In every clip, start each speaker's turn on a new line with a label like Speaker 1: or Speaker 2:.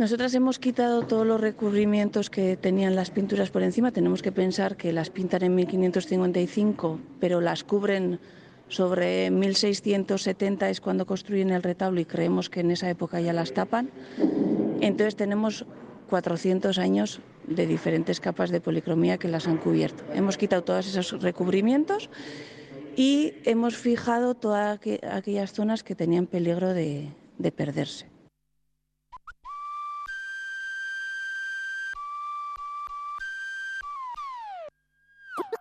Speaker 1: Nosotras hemos quitado todos los recubrimientos que tenían las pinturas por encima. Tenemos que pensar que las pintan en 1555, pero las cubren sobre 1670 es cuando construyen el retablo y creemos que en esa época ya las tapan. Entonces tenemos 400 años de diferentes capas de policromía que las han cubierto. Hemos quitado todos esos recubrimientos y hemos fijado todas aquellas zonas que tenían peligro de, de perderse.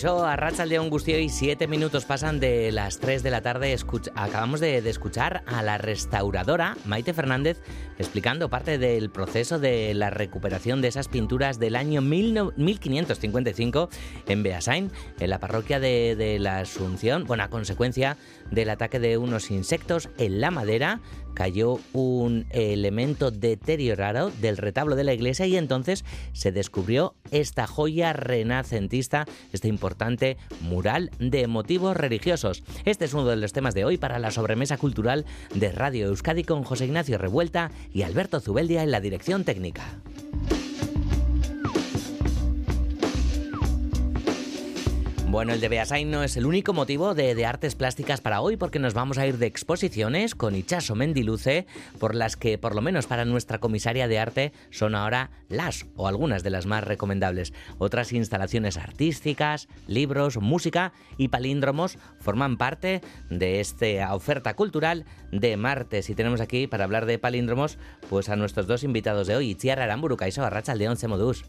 Speaker 2: Caixo, a León y siete minutos pasan de las 3 de la tarde. acabamos de, escuchar a la restauradora Maite Fernández explicando parte del proceso de la recuperación de esas pinturas del año 1555 en Beasain, en la parroquia de, de la Asunción, bueno, a consecuencia del ataque de unos insectos en la madera cayó un elemento deteriorado del retablo de la iglesia y entonces se descubrió esta joya renacentista, este importante mural de motivos religiosos. Este es uno de los temas de hoy para la sobremesa cultural de Radio Euskadi con José Ignacio Revuelta y Alberto Zubeldia en la dirección técnica. Bueno, el de Beasain no es el único motivo de, artes plásticas para hoy, porque nos vamos a ir de exposiciones con Ichaso Mendiluce, por las que, por lo menos para nuestra comisaria de arte, son ahora las o algunas de las más recomendables. Otras instalaciones artísticas, libros, música y palíndromos forman parte de esta oferta cultural de martes. Y tenemos aquí, para hablar de palíndromos, pues a nuestros dos invitados de hoy, Itziar Aramburu, Caiso, Arracha León, Semodús.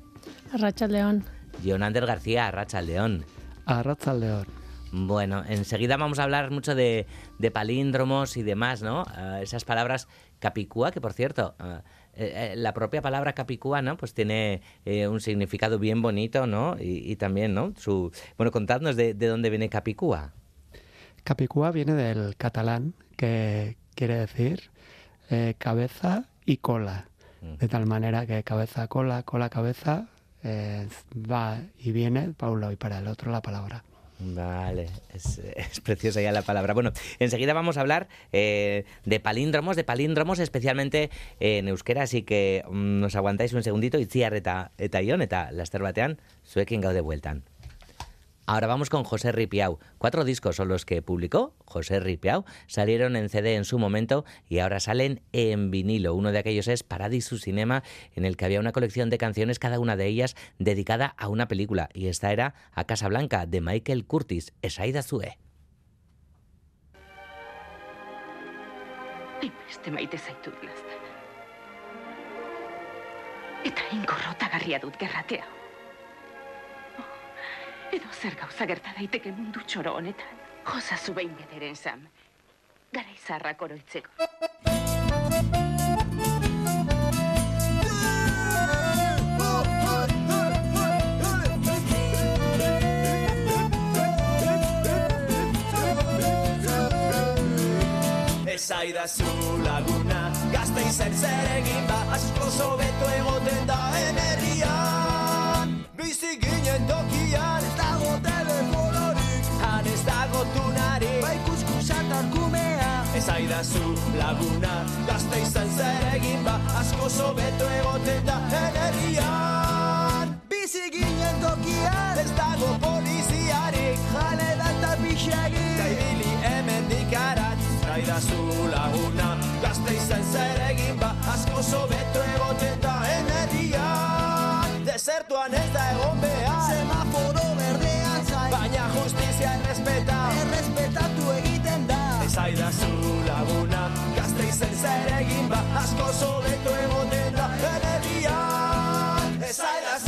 Speaker 3: Arracha León.
Speaker 2: Jonander García, Arracha León
Speaker 4: a León.
Speaker 2: Bueno, enseguida vamos a hablar mucho de, palíndromos y demás, ¿no? Ah, esas palabras capicúa, que por cierto, ah, eh, eh, la propia palabra capicúa, ¿no? Pues tiene eh, un significado bien bonito, ¿no? Y, también, ¿no? Su... Bueno, contadnos de, de dónde viene capicúa.
Speaker 4: Capicúa viene del catalán, que quiere decir cabeza y cola. Mm. De tal manera que cabeza, cola, cola, cabeza, eh, va y viene para un lado y para el otro la palabra.
Speaker 2: Vale, es, preciosa ya la palabra. Bueno, enseguida vamos a hablar eh, de palíndromos, de palíndromos especialmente en euskera, así que mm, nos aguantáis un segundito y eta, eta ion eta laster batean zuekin de vuelta Ahora vamos con José Ripiau. Cuatro discos son los que publicó José Ripiau. Salieron en CD en su momento y ahora salen en vinilo. Uno de aquellos es Paradiso Cinema, en el que había una colección de canciones, cada una de ellas dedicada a una película. Y esta era A Casa Blanca, de Michael Curtis, Esaida Zue.
Speaker 5: Edo zer gauza gerta daiteke mundu txoro honetan. Josa zu behin bederen sam. Gara izarrak oroitzeko.
Speaker 6: Ezaida zu laguna, gazte izen zer egin ba, asko sobeto egoten da enerrian. Bizi ginen tokian, Ezaidazu laguna Gazte izan zer egin ba Asko sobeto egoten da Energian Bizi ginen tokian Ez dago poliziarik Jale da eta pixegi Zaibili hemen dikarat Ezaidazu laguna Gazte izan zer egin ba Asko sobeto egoten da Energian Desertuan ez da egon Ezaidazu laguna. Gazte izen zer egin ba Asko sobeto egoten da Energian Ezaidazu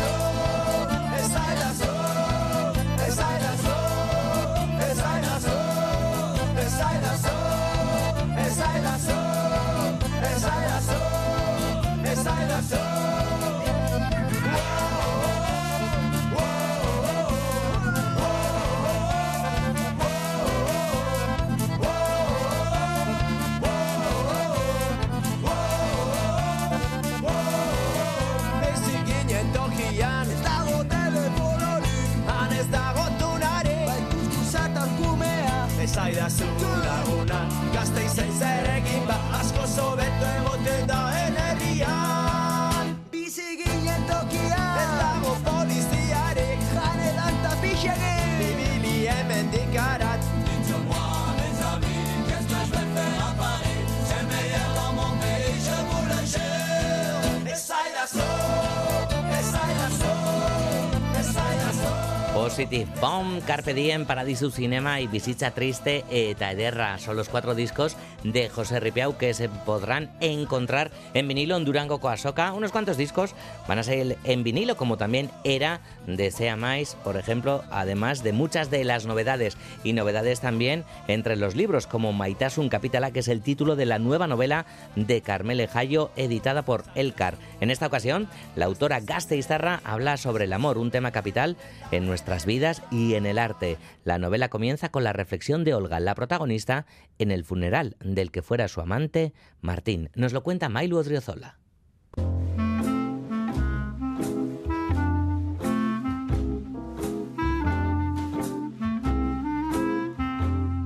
Speaker 2: Bomb, Carpe Diem, Paradisu Cinema y Visita Triste eta Ederra son los cuatro discos de José Ripiau que se podrán encontrar en vinilo en Durango Coasoca. Unos cuantos discos van a ser en vinilo, como también era de Sea Mais, por ejemplo, además de muchas de las novedades y novedades también entre los libros, como Maitasun Capitala, que es el título de la nueva novela de Carmele Jayo, editada por Elcar. En esta ocasión, la autora Gasteizarra habla sobre el amor, un tema capital en nuestras vidas y en el arte. La novela comienza con la reflexión de Olga, la protagonista, en el funeral del que fuera su amante, Martín. Nos lo cuenta Mailu Odriozola.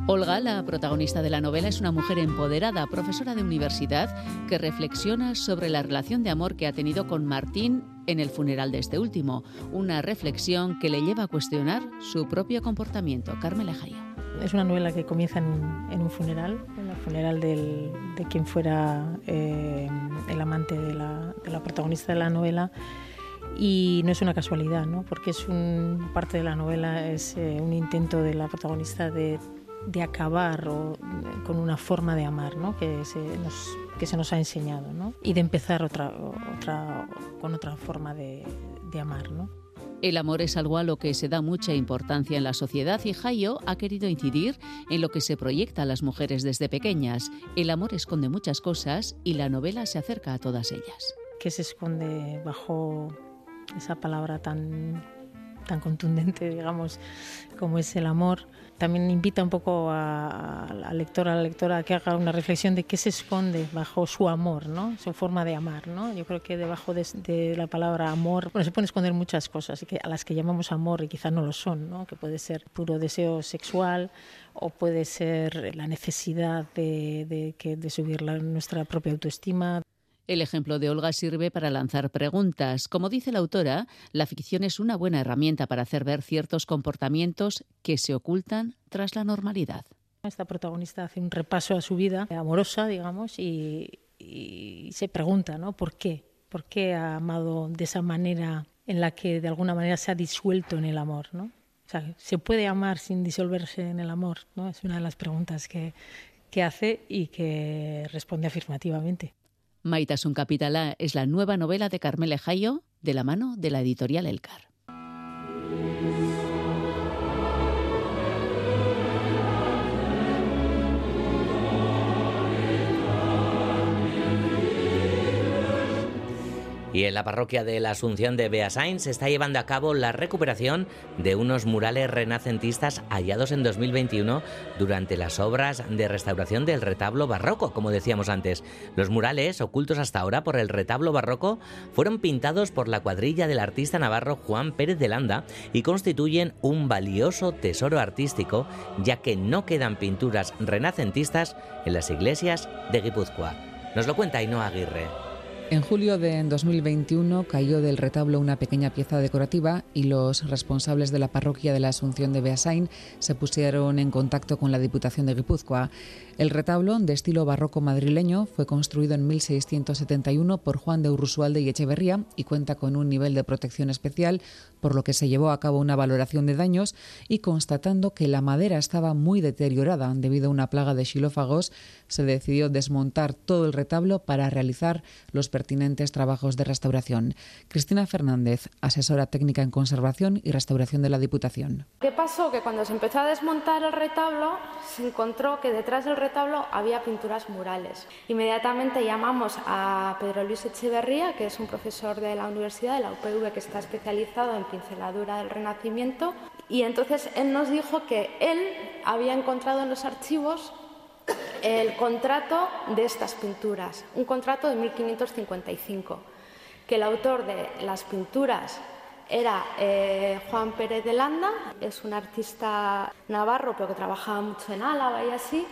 Speaker 3: Olga, la protagonista de la novela, es una mujer empoderada, profesora de universidad, que reflexiona sobre la relación de amor que ha tenido con Martín en el funeral de este último. Una reflexión que le lleva a cuestionar su propio comportamiento. Carmela Jayo.
Speaker 7: Es una novela que comienza en un, funeral, en el funeral de quien fuera eh, el amante de la, protagonista de la novela. Y no es una casualidad, ¿no? porque es un, parte de la novela es eh, un intento de la protagonista de, acabar con una forma de amar ¿no? que, se nos, que se nos ha enseñado ¿no? y de empezar otra, otra, con otra forma de, de amar. ¿no?
Speaker 3: El amor es algo a lo que se da mucha importancia en la sociedad y Hayo ha querido incidir en lo que se proyecta a las mujeres desde pequeñas. El amor esconde muchas cosas y la novela se acerca a todas ellas.
Speaker 7: que se esconde bajo esa palabra tan, tan contundente, digamos, como es el amor. También invita un poco al lector, a la lectora a que haga una reflexión de qué se esconde bajo su amor, ¿no? su forma de amar. ¿no? Yo creo que debajo de, la palabra amor bueno, se pueden esconder muchas cosas que, a las que llamamos amor y quizás no lo son, ¿no? que puede ser puro deseo sexual o puede ser la necesidad de, de, de subir la- nuestra propia autoestima,
Speaker 3: El ejemplo de Olga sirve para lanzar preguntas. Como dice la autora, la ficción es una buena herramienta para hacer ver ciertos comportamientos que se ocultan tras la normalidad.
Speaker 7: Esta protagonista hace un repaso a su vida amorosa, digamos, y, se pregunta, ¿no? ¿Por qué? ¿Por qué ha amado de esa manera en la que de alguna manera se ha disuelto en el amor, ¿no? O sea, ¿se puede amar sin disolverse en el amor? ¿no? Es una de las preguntas que, que hace y que responde afirmativamente.
Speaker 3: Maitasun Capitala es la nueva novela de Carmele Jayo de la mano de la editorial Elcar.
Speaker 2: Y en la parroquia de la Asunción de Beasain se está llevando a cabo la recuperación de unos murales renacentistas hallados en 2021 durante las obras de restauración del retablo barroco, como decíamos antes. Los murales, ocultos hasta ahora por el retablo barroco, fueron pintados por la cuadrilla del artista navarro Juan Pérez de Landa y constituyen un valioso tesoro artístico, ya que no quedan pinturas renacentistas en las iglesias de Guipúzcoa. Nos lo cuenta Ainhoa Aguirre.
Speaker 8: En julio de 2021 cayó del retablo una pequeña pieza decorativa y los responsables de la parroquia de la Asunción de Beasain se pusieron en contacto con la Diputación de Guipúzcoa. El retablo, de estilo barroco madrileño, fue construido en 1671 por Juan de Urrusualde y Echeverría y cuenta con un nivel de protección especial, por lo que se llevó a cabo una valoración de daños y constatando que la madera estaba muy deteriorada debido a una plaga de xilófagos, se decidió desmontar todo el retablo para realizar los pertinentes trabajos de restauración. Cristina Fernández, asesora técnica en conservación y restauración de la Diputación.
Speaker 9: ¿Qué pasó? Que cuando se empezó a desmontar el retablo, se encontró que detrás del retablo había pinturas murales. Inmediatamente llamamos a Pedro Luis Echeverría, que es un profesor de la Universidad de la UPV que está especializado en pinceladura del Renacimiento, y entonces él nos dijo que él había encontrado en los archivos el contrato de estas pinturas, un contrato de 1555, que el autor de las pinturas era eh, Juan Pérez de Landa, es un artista navarro pero que trabajaba mucho en Álava y así,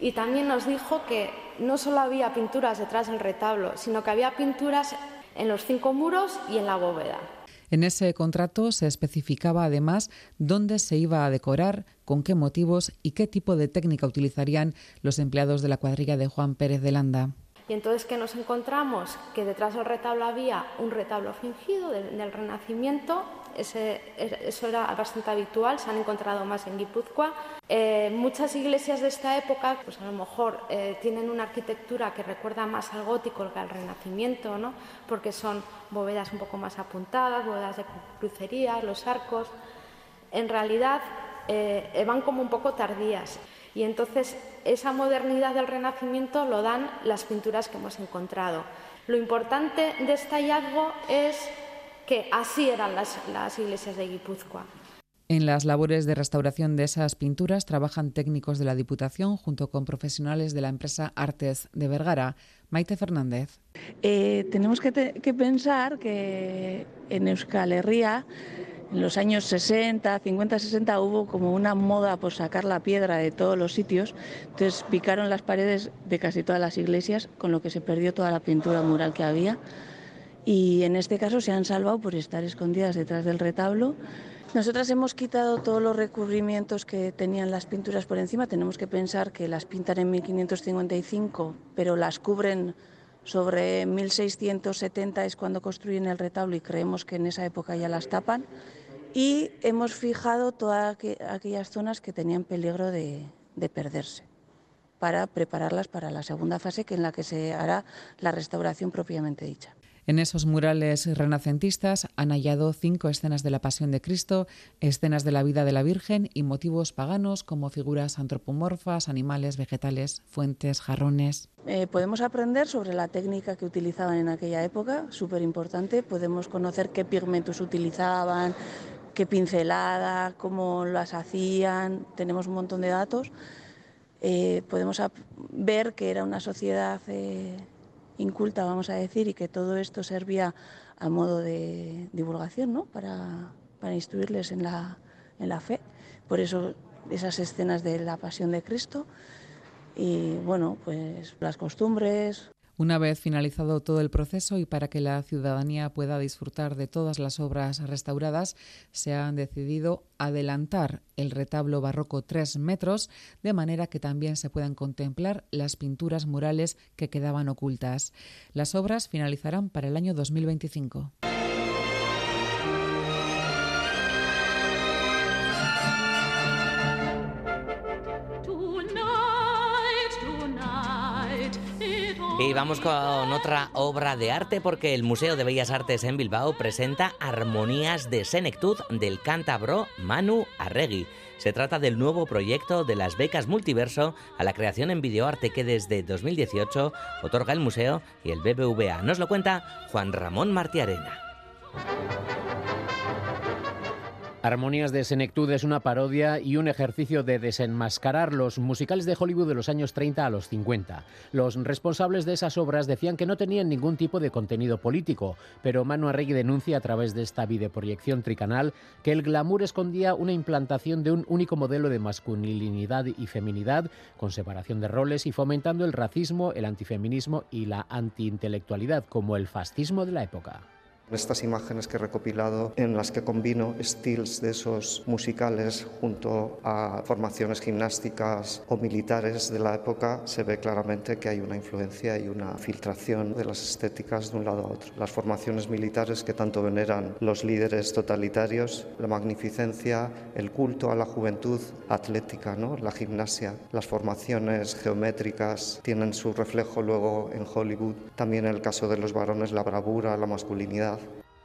Speaker 9: y también nos dijo que no solo había pinturas detrás del retablo, sino que había pinturas en los cinco muros y en la bóveda.
Speaker 8: En ese contrato se especificaba además dónde se iba a decorar, con qué motivos y qué tipo de técnica utilizarían los empleados de la cuadrilla de Juan Pérez de Landa.
Speaker 9: Y entonces, ¿qué nos encontramos? Que detrás del retablo había un retablo fingido del, Renacimiento. Eso era bastante habitual, se han encontrado más en Guipúzcoa. Eh, muchas iglesias de esta época, pues a lo mejor eh, tienen una arquitectura que recuerda más al gótico que al Renacimiento, ¿no? porque son bóvedas un poco más apuntadas, bóvedas de crucería, los arcos. En realidad eh, van como un poco tardías. Y entonces esa modernidad del Renacimiento lo dan las pinturas que hemos encontrado. Lo importante de este hallazgo es que así eran las, las iglesias de Guipúzcoa.
Speaker 8: En las labores de restauración de esas pinturas trabajan técnicos de la Diputación junto con profesionales de la empresa Artes de Vergara. Maite Fernández.
Speaker 1: Eh, tenemos que, te, que, pensar que en Euskal Herria en los años 60, 50, 60 hubo como una moda por sacar la piedra de todos los sitios, entonces picaron las paredes de casi todas las iglesias, con lo que se perdió toda la pintura mural que había. Y en este caso se han salvado por estar escondidas detrás del retablo. Nosotras hemos quitado todos los recubrimientos que tenían las pinturas por encima. Tenemos que pensar que las pintan en 1555, pero las cubren sobre 1670 es cuando construyen el retablo y creemos que en esa época ya las tapan. Y hemos fijado todas aquellas zonas que tenían peligro de, de perderse para prepararlas para la segunda fase, que en la que se hará la restauración propiamente dicha.
Speaker 8: En esos murales renacentistas han hallado cinco escenas de la Pasión de Cristo, escenas de la vida de la Virgen y motivos paganos como figuras antropomorfas, animales, vegetales, fuentes, jarrones.
Speaker 1: Eh, podemos aprender sobre la técnica que utilizaban en aquella época, súper importante. Podemos conocer qué pigmentos utilizaban, qué pincelada, cómo las hacían. Tenemos un montón de datos. Eh, podemos ver que era una sociedad eh, inculta, vamos a decir, y que todo esto servía a modo de divulgación, ¿no? Para, instruirles en la, en la fe. Por eso esas escenas de la pasión de Cristo y, bueno, pues las costumbres,
Speaker 8: una vez finalizado todo el proceso y para que la ciudadanía pueda disfrutar de todas las obras restauradas, se han decidido adelantar el retablo barroco tres metros, de manera que también se puedan contemplar las pinturas murales que quedaban ocultas. Las obras finalizarán para el año 2025.
Speaker 2: Y vamos con otra obra de arte porque el Museo de Bellas Artes en Bilbao presenta Armonías de Senectud del cántabro Manu Arregui. Se trata del nuevo proyecto de las becas Multiverso a la creación en videoarte que desde 2018 otorga el museo y el BBVA. Nos lo cuenta Juan Ramón Martiarena.
Speaker 10: Armonías de Senectud es una parodia y un ejercicio de desenmascarar los musicales de Hollywood de los años 30 a los 50. Los responsables de esas obras decían que no tenían ningún tipo de contenido político, pero Manu Arregui denuncia a través de esta videoproyección tricanal que el glamour escondía una implantación de un único modelo de masculinidad y feminidad, con separación de roles y fomentando el racismo, el antifeminismo y la antiintelectualidad, como el fascismo de la época.
Speaker 11: Estas imágenes que he recopilado en las que combino estilos de esos musicales junto a formaciones gimnásticas o militares de la época, se ve claramente que hay una influencia y una filtración de las estéticas de un lado a otro. Las formaciones militares que tanto veneran los líderes totalitarios, la magnificencia, el culto a la juventud atlética, ¿no? la gimnasia, las formaciones geométricas tienen su reflejo luego en Hollywood, también en el caso de los varones la bravura, la masculinidad.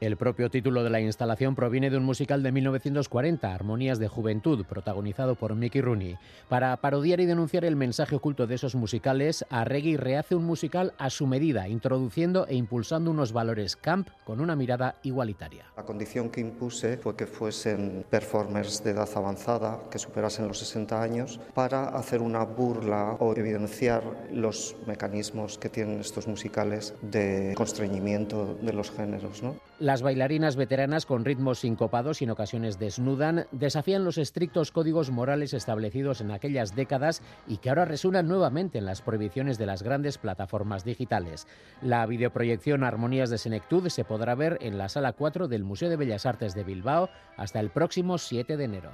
Speaker 10: El propio título de la instalación proviene de un musical de 1940, Armonías de Juventud, protagonizado por Mickey Rooney. Para parodiar y denunciar el mensaje oculto de esos musicales, Arregui rehace un musical a su medida, introduciendo e impulsando unos valores camp con una mirada igualitaria.
Speaker 11: La condición que impuse fue que fuesen performers de edad avanzada, que superasen los 60 años, para hacer una burla o evidenciar los mecanismos que tienen estos musicales de constreñimiento de los géneros. ¿no?
Speaker 10: Las bailarinas veteranas con ritmos sincopados y en ocasiones desnudan desafían los estrictos códigos morales establecidos en aquellas décadas y que ahora resuenan nuevamente en las prohibiciones de las grandes plataformas digitales. La videoproyección Armonías de Senectud se podrá ver en la sala 4 del Museo de Bellas Artes de Bilbao hasta el próximo 7 de enero.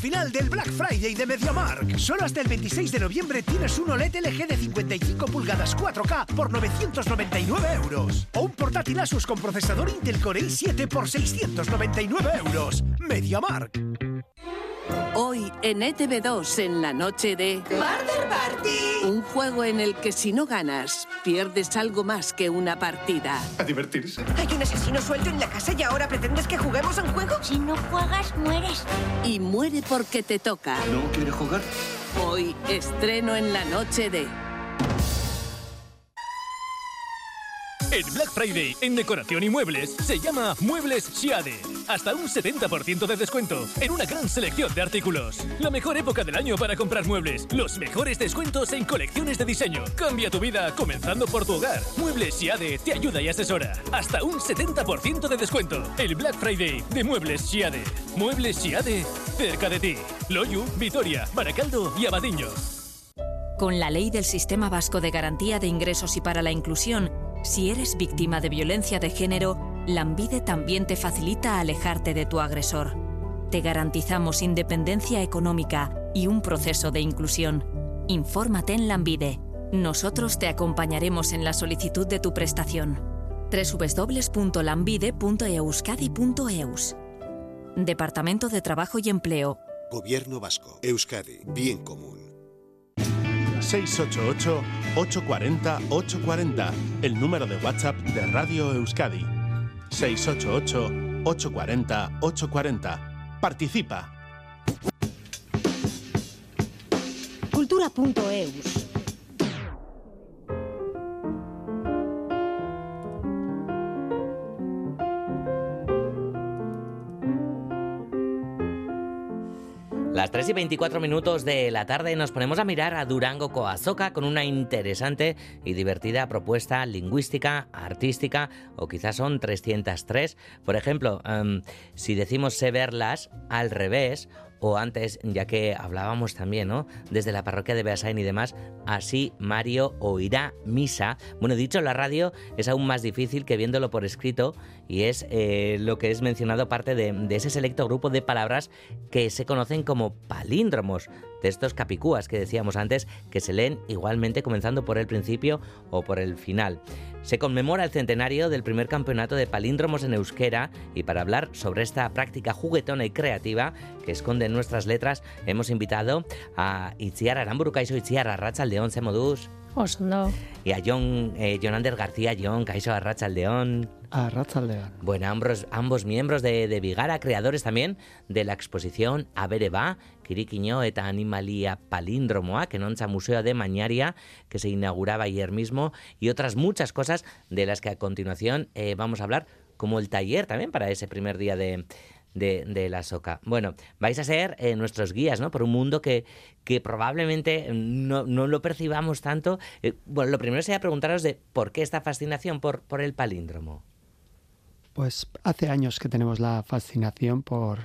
Speaker 12: Final del Black Friday de MediaMark. Solo hasta el 26 de noviembre tienes un OLED LG de 55 pulgadas 4K por 999 euros. O un portátil Asus con procesador Intel Core i7 por 699 euros. MediaMark.
Speaker 13: Hoy en ETV2 en la noche de Murder Party. Un juego en el que si no ganas, pierdes algo más que una partida.
Speaker 14: A divertirse.
Speaker 15: Hay un asesino suelto en la casa y ahora pretendes que juguemos a un juego.
Speaker 13: Si no juegas, mueres. Y muere porque te toca.
Speaker 14: ¿No quiere jugar?
Speaker 13: Hoy estreno en la noche de
Speaker 16: El Black Friday en decoración y muebles se llama Muebles Siade. Hasta un 70% de descuento en una gran selección de artículos. La mejor época del año para comprar muebles. Los mejores descuentos en colecciones de diseño. Cambia tu vida comenzando por tu hogar. Muebles Siade te ayuda y asesora. Hasta un 70% de descuento. El Black Friday de Muebles Siade. Muebles Siade cerca de ti. Loyu, Vitoria, Baracaldo y Abadiño.
Speaker 17: Con la ley del Sistema Vasco de Garantía de Ingresos y para la Inclusión, si eres víctima de violencia de género, Lambide también te facilita alejarte de tu agresor. Te garantizamos independencia económica y un proceso de inclusión. Infórmate en Lambide. Nosotros te acompañaremos en la solicitud de tu prestación. www.lambide.euskadi.eus Departamento de Trabajo y Empleo.
Speaker 18: Gobierno Vasco. Euskadi. Bien común.
Speaker 19: 688-840-840, el número de WhatsApp de Radio Euskadi. 688-840-840. Participa.
Speaker 20: Cultura.eus.
Speaker 2: Las 3 y 24 minutos de la tarde nos ponemos a mirar a Durango Coazoca con una interesante y divertida propuesta lingüística, artística, o quizás son 303. Por ejemplo, em, si decimos sé verlas al revés, o antes, ya que hablábamos también, ¿no? Desde la parroquia de Beasain y demás, así Mario oirá misa. Bueno, dicho la radio, es aún más difícil que viéndolo por escrito y es eh, lo que es mencionado parte de ese selecto grupo de palabras que se conocen como palíndromos, de estos capicúas que decíamos antes, que se leen igualmente comenzando por el principio o por el final. Se conmemora el centenario del primer campeonato de palíndromos en euskera y para hablar sobre esta práctica juguetona y creativa que esconde en nuestras letras hemos invitado a Itziar Aramburu Kaixo Itziar Arratsaldeon Semodus.
Speaker 7: Osondo.
Speaker 2: Y a John, eh, John Ander García John Kaixo Arratsaldeon.
Speaker 4: Arratsaldeon.
Speaker 2: Bueno, ambos, ambos miembros de, de Vigara, creadores también de la exposición Abereba, Kirikiño eta Animalia Palíndromoa, que nonza Museo de Mañaria, que se inauguraba ayer mismo, y otras muchas cosas de las que a continuación eh, vamos a hablar, como el taller también para ese primer día de, de, de, la soca. Bueno, vais a ser eh, nuestros guías, ¿no? Por un mundo que, que probablemente no, no, lo percibamos tanto. Eh, bueno, lo primero sería preguntaros de por qué esta fascinación por, por el palíndromo.
Speaker 4: Pues hace años que tenemos la fascinación por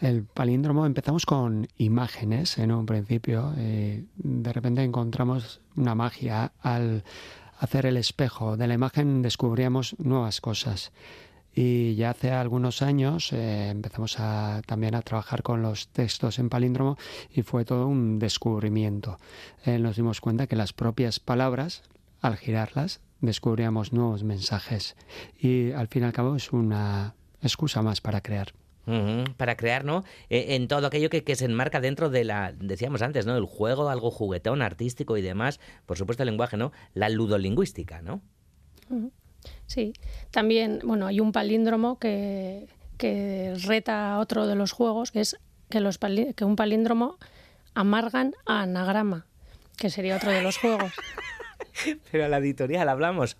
Speaker 4: el palíndromo. Empezamos con imágenes en un principio. Eh, de repente encontramos una magia al hacer el espejo. De la imagen descubríamos nuevas cosas. Y ya hace algunos años eh, empezamos a, también a trabajar con los textos en palíndromo y fue todo un descubrimiento. Eh, nos dimos cuenta que las propias palabras, al girarlas, descubríamos nuevos mensajes. Y al fin y al cabo es una excusa más para crear.
Speaker 2: Uh -huh, para crear, ¿no? Eh, en todo aquello que, que, se enmarca dentro de la, decíamos antes, ¿no? El juego, algo juguetón, artístico y demás. Por supuesto, el lenguaje, ¿no? La ludolingüística, ¿no?
Speaker 7: Uh -huh. Sí, también, bueno, hay un palíndromo que,
Speaker 14: que reta a otro de los juegos, que es que, los que un palíndromo amargan a anagrama, que sería otro de los juegos.
Speaker 2: Pero a la editorial hablamos.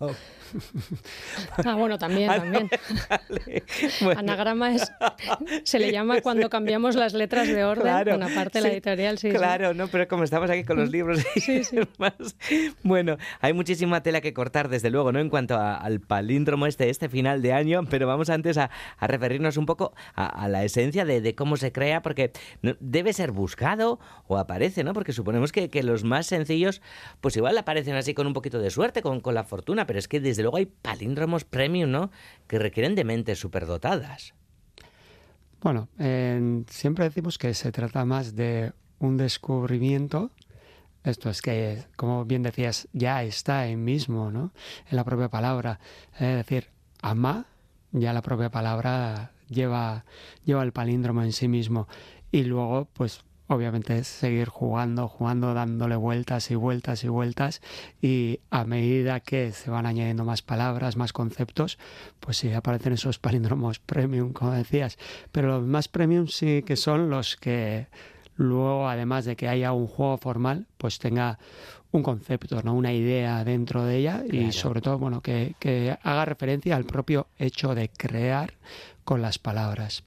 Speaker 14: Ah, bueno, también, también. Anagrama es, se le llama cuando cambiamos las letras de orden claro, una parte de la editorial. Sí,
Speaker 2: claro, no, pero como estamos aquí con los libros sí, sí. Bueno, hay muchísima tela que cortar, desde luego, ¿no? En cuanto al palíndromo este, este final de año, pero vamos antes a, referirnos un poco a, la esencia de, cómo se crea, porque debe ser buscado o aparece, ¿no? Porque suponemos que, los más sencillos, pues igual aparecen así con un poquito de suerte, con, con la fortuna, pero es que desde luego hay palíndromos premium, ¿no? Que requieren de mentes superdotadas.
Speaker 4: Bueno, siempre decimos que se trata más de un descubrimiento. Esto es que, como bien decías, ya está en mismo, ¿no? En la propia palabra. Es decir, ama, ya la propia palabra lleva, lleva el palíndromo en sí mismo. Y luego, pues obviamente es seguir jugando, jugando, dándole vueltas y vueltas y vueltas y a medida que se van añadiendo más palabras, más conceptos, pues sí aparecen esos palíndromos premium, como decías, pero los más premium sí que son los que luego, además de que haya un juego formal, pues tenga un concepto, ¿no? una idea dentro de ella y sobre todo bueno que, que, haga referencia al propio hecho de crear con las palabras.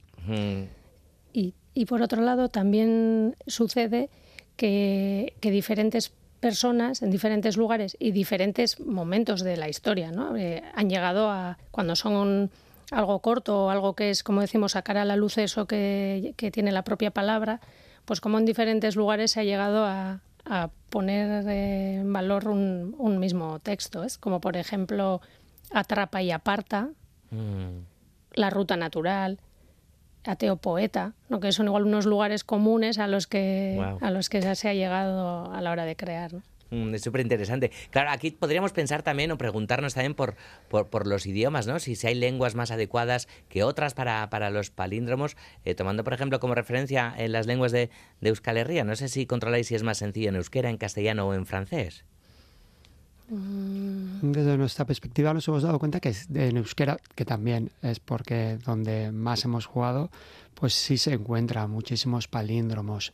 Speaker 14: Y y por otro lado, también sucede que, diferentes personas en diferentes lugares y diferentes momentos de la historia ¿no? Eh, han llegado a, cuando son algo corto o algo que es, como decimos, sacar a la luz eso que, tiene la propia palabra, pues como en diferentes lugares se ha llegado a, poner en valor un, mismo texto. Es como, por ejemplo, Atrapa y Aparta, mm. La Ruta Natural, ateo poeta, ¿no? que son igual unos lugares comunes a los que, a los que se ha llegado a la hora de crear. ¿no?
Speaker 2: Mm, es súper interesante. Claro, aquí podríamos pensar también o preguntarnos también por, por, los idiomas, ¿no? Si, si, hay lenguas más adecuadas que otras para, para los palíndromos, eh, tomando por ejemplo como referencia en las lenguas de, de Euskal Herria. No sé si controláis si es más sencillo en euskera, en castellano o en francés.
Speaker 4: Desde nuestra perspectiva nos hemos dado cuenta que en euskera, que también es porque donde más hemos jugado, pues sí se encuentran muchísimos palíndromos.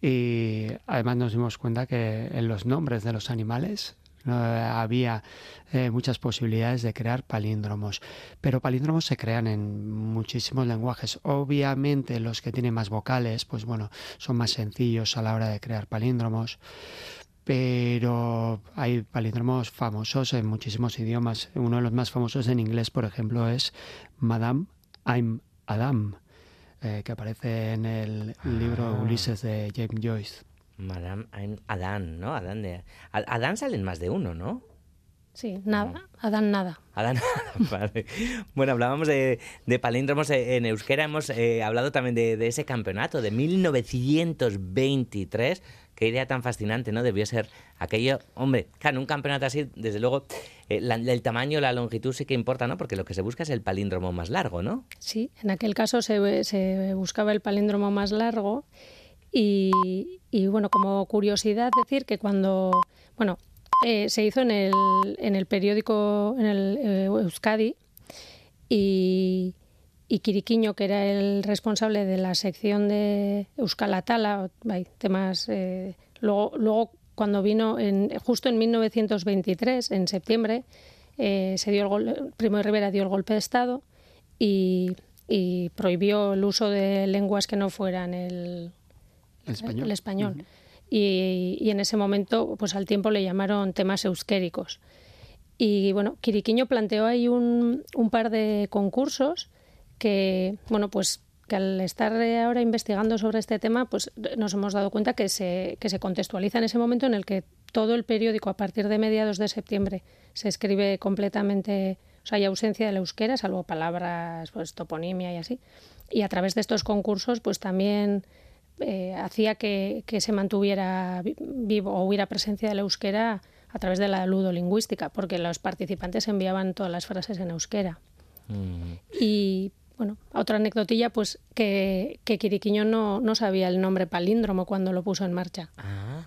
Speaker 4: Y además nos dimos cuenta que en los nombres de los animales había eh, muchas posibilidades de crear palíndromos. Pero palíndromos se crean en muchísimos lenguajes. Obviamente los que tienen más vocales, pues bueno, son más sencillos a la hora de crear palíndromos pero hay palíndromos famosos en muchísimos idiomas. Uno de los más famosos en inglés, por ejemplo, es Madame I'm Adam, eh, que aparece en el libro
Speaker 2: ah.
Speaker 4: Ulises de James Joyce.
Speaker 2: Madame I'm Adán, ¿no? Adán, de... Adán salen más de uno, ¿no?
Speaker 14: Sí, nada, Adán nada.
Speaker 2: Adán nada, vale. Bueno, hablábamos de, palíndromos en euskera, hemos eh, hablado también de, de, ese campeonato de 1923 qué idea tan fascinante, ¿no? Debió ser aquello, hombre, claro, un campeonato así, desde luego, eh, el tamaño, la longitud sí que importa, ¿no? Porque lo que se busca es el palíndromo más largo, ¿no?
Speaker 14: Sí, en aquel caso se, se buscaba el palíndromo más largo y, y, bueno, como curiosidad decir que cuando, bueno, eh, se hizo en el, en el periódico, en el eh, Euskadi y y Quiriquiño, que era el responsable de la sección de Euskal Atala, temas. Eh, luego, luego, cuando vino, en, justo en 1923, en septiembre, eh, se dio el Primo de Rivera dio el golpe de Estado y, prohibió el uso de lenguas que no fueran el, español. Y, en ese momento, pues al tiempo le llamaron temas euskéricos. Y bueno, Quiriquiño planteó ahí un, un par de concursos que, bueno, pues que al estar ahora investigando sobre este tema, pues nos hemos dado cuenta que se, que se contextualiza en ese momento en el que todo el periódico a partir de mediados de septiembre se escribe completamente, o sea, hay ausencia de la euskera, salvo palabras, pues toponimia y así. Y a través de estos concursos, pues también eh, hacía que, que, se mantuviera vivo o hubiera presencia de la euskera a través de la ludolingüística, porque los participantes enviaban todas las frases en euskera. Mm. Y bueno, otra anecdotilla, pues que, que Quiriquiño no, no, sabía el nombre palíndromo cuando lo puso en marcha. Ah.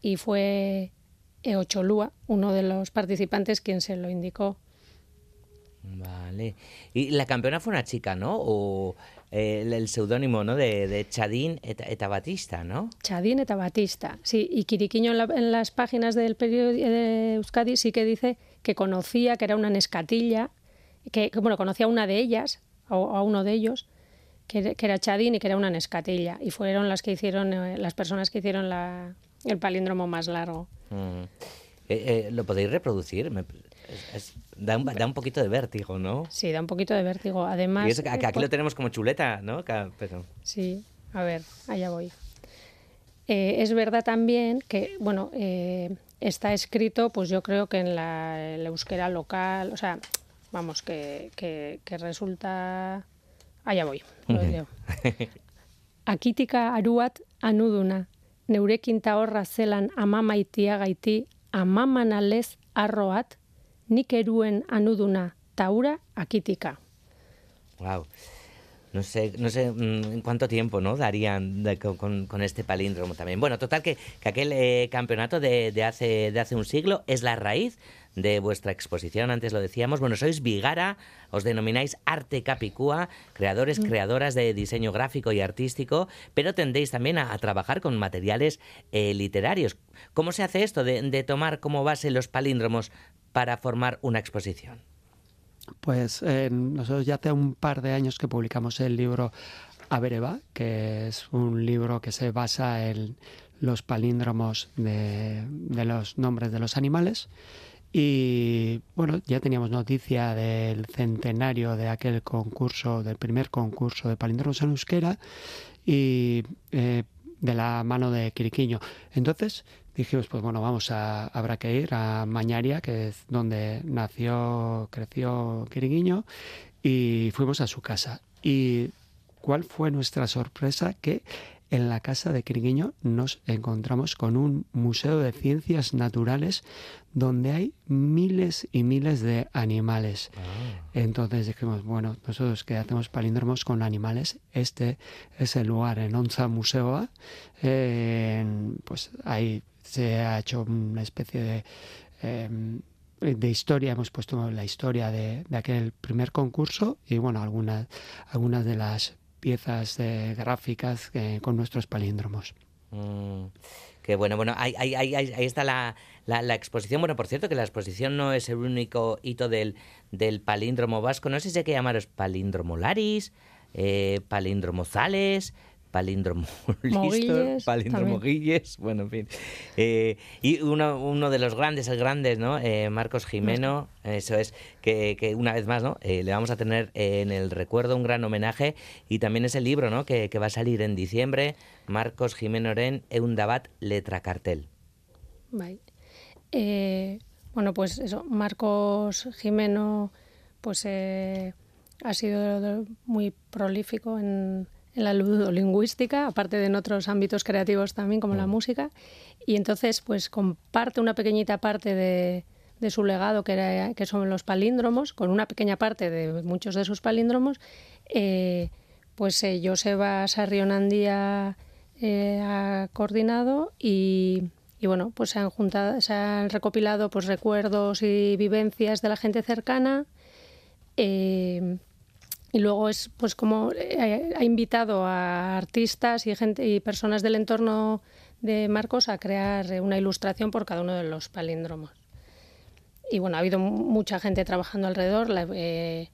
Speaker 14: Y fue Eocholúa, uno de los participantes, quien se lo indicó.
Speaker 2: Vale. Y la campeona fue una chica, ¿no? O el, el seudónimo, ¿no? De, de Chadín eta, eta Batista, ¿no?
Speaker 14: Chadín eta Batista, sí. Y Quiriquiño en, la- en las páginas del periódico de Euskadi sí que dice que conocía, que era una nescatilla, que, que, bueno, conocía a una de ellas, o a uno de ellos, que, era- que era Chadín y que era una nescatilla. Y fueron las que hicieron, eh, las personas que hicieron la, el palíndromo más largo.
Speaker 2: Mm. Eh, eh, ¿Lo podéis reproducir? Me- es- es- da, un, da un poquito de vértigo, ¿no?
Speaker 14: Sí, da un poquito de vértigo. Además,
Speaker 2: y eso aquí lo tenemos como chuleta, ¿no? Pero...
Speaker 14: Sí, a ver, allá voy. Eh, es verdad también que, bueno, eh, está escrito, pues yo creo que en la, euskera local, o sea, vamos, que, que, que resulta... Allá voy. lo leo. Akitika aruat anuduna, neurekin tahorra zelan amama itiagaiti, amaman alez arroat, nik eruen anuduna, taura akitika.
Speaker 2: Wow. No sé, no sé mm, en cuánto tiempo ¿no? darían de- con- con este palíndromo también. Bueno, total que, que aquel eh, campeonato de, de hace, de hace un siglo es la raíz de vuestra exposición, antes lo decíamos. Bueno, sois Vigara, os denomináis Arte Capicúa, creadores,
Speaker 14: Mm.
Speaker 2: creadoras de diseño gráfico y artístico, pero tendéis también a, a trabajar con materiales eh, literarios. ¿Cómo se hace esto de, de tomar como base los palíndromos para formar una exposición?
Speaker 4: Pues eh, nosotros ya hace un par de años que publicamos el libro Avereba, que es un libro que se basa en los palíndromos de, de los nombres de los animales. Y bueno, ya teníamos noticia del centenario de aquel concurso, del primer concurso de palíndromos en euskera y eh, de la mano de Quiriquiño. Entonces dijimos, pues bueno, vamos a, habrá que ir a Mañaria, que es donde nació, creció Quiriquiño, y fuimos a su casa. Y cuál fue nuestra sorpresa que en la casa de Quiriquiño nos encontramos con un museo de ciencias naturales donde hay miles y miles de animales. Entonces dijimos, bueno, nosotros que hacemos palíndromos con animales, este es el lugar en Onza Museoa. Pues ahí se ha hecho una especie de, em, de historia, hemos puesto la historia de, de aquel primer concurso y bueno, algunas, algunas de las piezas eh, gráficas eh, con nuestros palíndromos.
Speaker 2: Mm, qué bueno, bueno, ahí, está la, la- exposición. Bueno, por cierto, que la exposición no es el único hito del, del palíndromo vasco. No sé si hay que llamaros palíndromolaris, eh, palíndromozales, palíndromo
Speaker 14: Moguilles,
Speaker 2: palíndromo guilles, bueno, en fin. Eh, y uno, uno de los grandes, el grande, ¿no? Eh, Marcos Jimeno, eso es, que, que una vez más, ¿no? Eh, le vamos a tener en el recuerdo un gran homenaje y también ese libro, ¿no? Que, que va a salir en diciembre, Marcos Jimenoren, Eundabat Letra Cartel.
Speaker 14: Eh, bueno, pues eso, Marcos Jimeno pues eh, ha sido muy prolífico en, en la ludolingüística, aparte de en otros ámbitos creativos también, como la música, y entonces pues comparte una pequeñita parte de, de su legado, que, era, que son los palíndromos, con una pequeña parte de muchos de sus palíndromos, eh, pues eh, Joseba Sarrionandia eh, ha coordinado y, y bueno, pues se han juntado, se han recopilado pues recuerdos y vivencias de la gente cercana. eh, y luego es pues como eh, ha invitado a artistas y gente y personas del entorno de Marcos a crear una ilustración por cada uno de los palíndromos. Y bueno, ha habido mu- mucha gente trabajando alrededor, la- eh,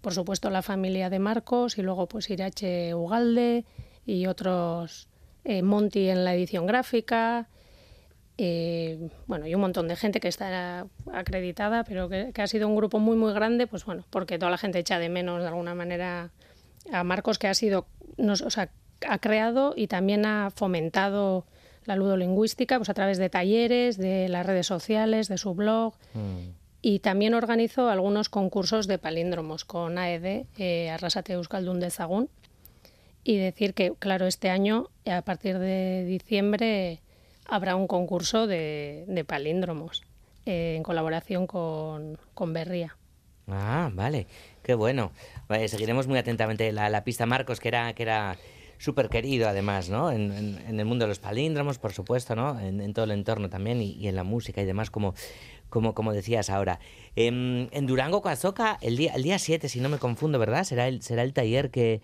Speaker 14: por supuesto la familia de Marcos y luego pues Irache Ugalde y otros, eh, Monty en la edición gráfica, eh, bueno, y un montón de gente que está acreditada, pero que, que ha sido un grupo muy, muy grande, pues bueno, porque toda la gente echa de menos de alguna manera a Marcos, que ha sido, nos- o sea, ha creado y también ha fomentado la ludolingüística pues a través de talleres, de las redes sociales, de su blog, y también organizó algunos concursos de palíndromos con AED, eh, Arrasate Euskaldun Dezagun, y decir que, claro, este año, a partir de diciembre, habrá un concurso de, de palíndromos eh, en colaboración con, con Berría.
Speaker 2: Ah, vale, qué bueno. Vale, seguiremos muy atentamente la, la pista Marcos, que era, que era súper querido además, ¿no? En, el mundo de los palíndromos, por supuesto, ¿no? En, todo el entorno también y, en la música y demás, como, como, como decías ahora. En, Durango, Coazoca, el día, el día 7, si no me confundo, ¿verdad? Será el, será el taller que,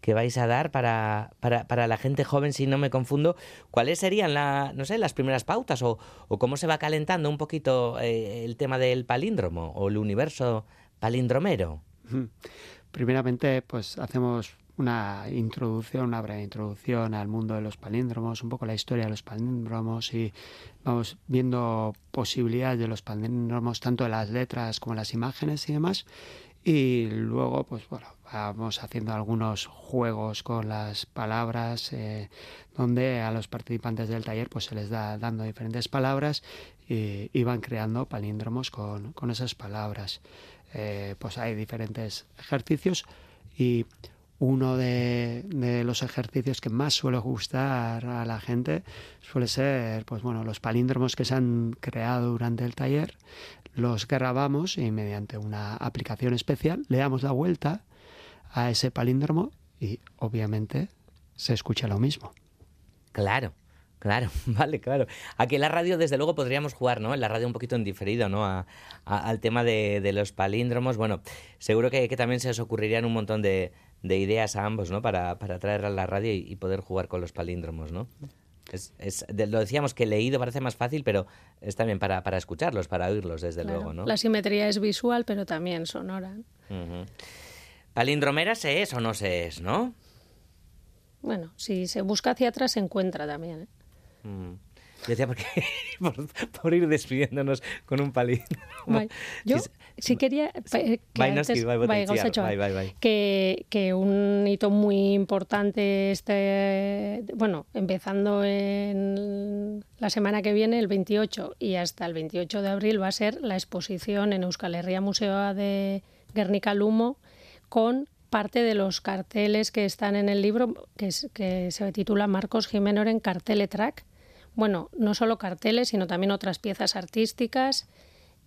Speaker 2: que vais a dar para, para, para, la gente joven, si no me confundo, ¿cuáles serían la, no sé, las primeras pautas o, o cómo se va calentando un poquito eh, el tema del palíndromo o el universo palindromero?
Speaker 4: Primeramente, pues hacemos una introducción, una breve introducción al mundo de los palíndromos, un poco la historia de los palíndromos y vamos viendo posibilidades de los palíndromos, tanto de las letras como las imágenes y demás. Y luego, pues bueno, vamos haciendo algunos juegos con las palabras, eh, donde a los participantes del taller pues se les da dando diferentes palabras y, van creando palíndromos con, con esas palabras. Eh, pues hay diferentes ejercicios y uno de, los ejercicios que más suele gustar a la gente suele ser pues bueno los palíndromos que se han creado durante el taller los grabamos y mediante una aplicación especial le damos la vuelta a ese palíndromo y obviamente se escucha lo mismo
Speaker 2: claro Claro, vale, claro. Aquí en la radio, desde luego, podríamos jugar, ¿no? En la radio un poquito en diferido, ¿no? al tema de, los palíndromos. Bueno, seguro que, también se os ocurrirían un montón de, ideas a ambos, ¿no? Para, para traer a la radio y, poder jugar con los palíndromos, ¿no? Es, lo decíamos que leído parece más fácil, pero es también para, para escucharlos, para oírlos, desde luego, ¿no?
Speaker 14: La simetría es visual, pero también sonora.
Speaker 2: Palindromera se es o no se es, ¿no?
Speaker 14: Bueno, si se busca hacia atrás se encuentra también, ¿eh?
Speaker 2: Mm. decía, porque por, ir despidiéndonos con un palín.
Speaker 14: Yo sí quería que, que un hito muy importante este, bueno, empezando en la semana que viene, el 28, y hasta el 28 de abril va a ser la exposición en Euskal Herria Museo de Guernica Lumo con parte de los carteles que están en el libro, que, que se titula Marcos Jiménez en Carteletrack, bueno, no solo carteles, sino también otras piezas artísticas,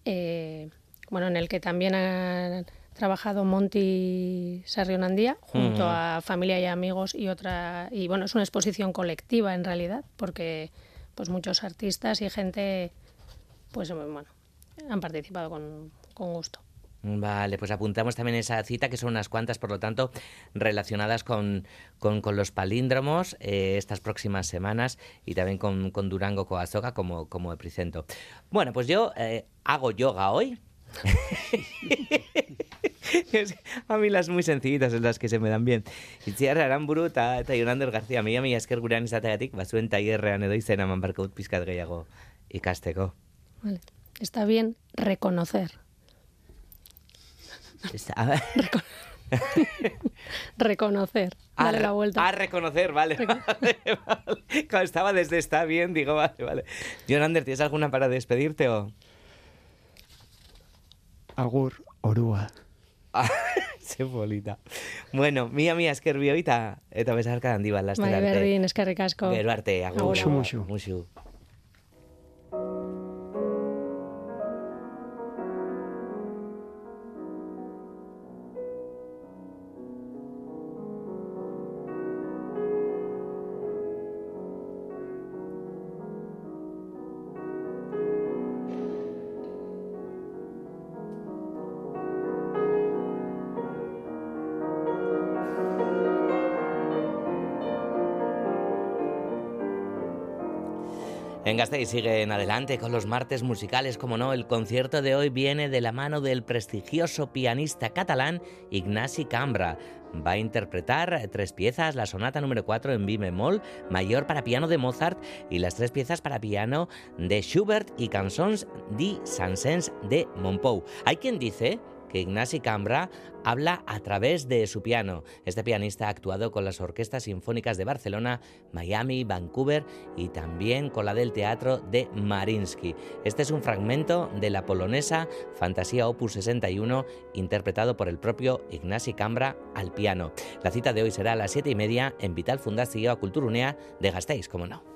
Speaker 14: eh, bueno, en el que también ha trabajado Monty Sarrionandía junto a familia y amigos y otra y bueno, es una exposición colectiva en realidad, porque pues muchos artistas y gente pues bueno, han participado con gusto.
Speaker 2: Vale, pues apuntamos también esa cita, que son unas cuantas, por lo tanto, relacionadas con, con, los palíndromos eh, estas próximas semanas y también con, con Durango Coazoga como, como epicentro. Bueno, pues yo eh, hago yoga hoy. a mí las muy sencillitas son las que se me dan bien. Itziar Aramburu eta, eta Yonander García, mi ami esker gurean izateagatik, bazuen tailerrean edo izena man barkaut pizkat gehiago ikasteko.
Speaker 14: Vale. Está bien reconocer reconocer. Dale la vuelta.
Speaker 2: A reconocer, vale. Cuando estaba desde está bien, digo, vale, vale. Jonander, ¿tienes alguna para despedirte o...?
Speaker 4: Agur, orua.
Speaker 2: Se bolita. Bueno, mía, mía, esker bioita, eta besarka handi bat laster
Speaker 14: arte. Bai, berdin, eskerrik asko.
Speaker 2: Gero arte, agur.
Speaker 4: Musu, musu.
Speaker 2: Musu. En Gasteiz siguen adelante con los martes musicales, como no, el concierto de hoy viene de la mano del prestigioso pianista catalán Ignasi Cambra. Va a interpretar tres piezas, la sonata número 4 en mi bemol, mayor para piano de Mozart y las tres piezas para piano de Schubert y cançons di Sansens de Montpou. Hay quien dice que Ignasi Cambra habla a través de su piano. Este pianista ha actuado con las orquestas sinfónicas de Barcelona, Miami, Vancouver y también con la del teatro de Marinsky. Este es un fragmento de la polonesa Fantasía Opus 61, interpretado por el propio Ignasi Cambra al piano. La cita de hoy será a las 7 y media en Vital Fundación Culturunea de Gasteiz, como no.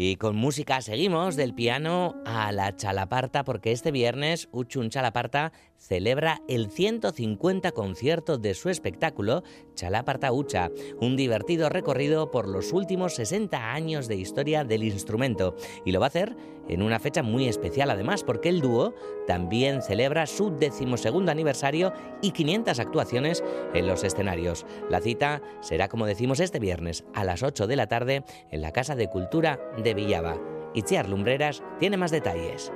Speaker 2: Y con música seguimos del piano a la chalaparta porque este viernes Uchun Chalaparta celebra el 150 concierto de su espectáculo Chalaparta Ucha, un divertido recorrido por los últimos 60 años de historia del instrumento. Y lo va a hacer en una fecha muy especial además porque el dúo también celebra su decimosegundo aniversario y 500 actuaciones en los escenarios. La cita será como decimos este viernes a las 8 de la tarde en la Casa de Cultura de Villaba. Itziar Lumbreras tiene más detalles.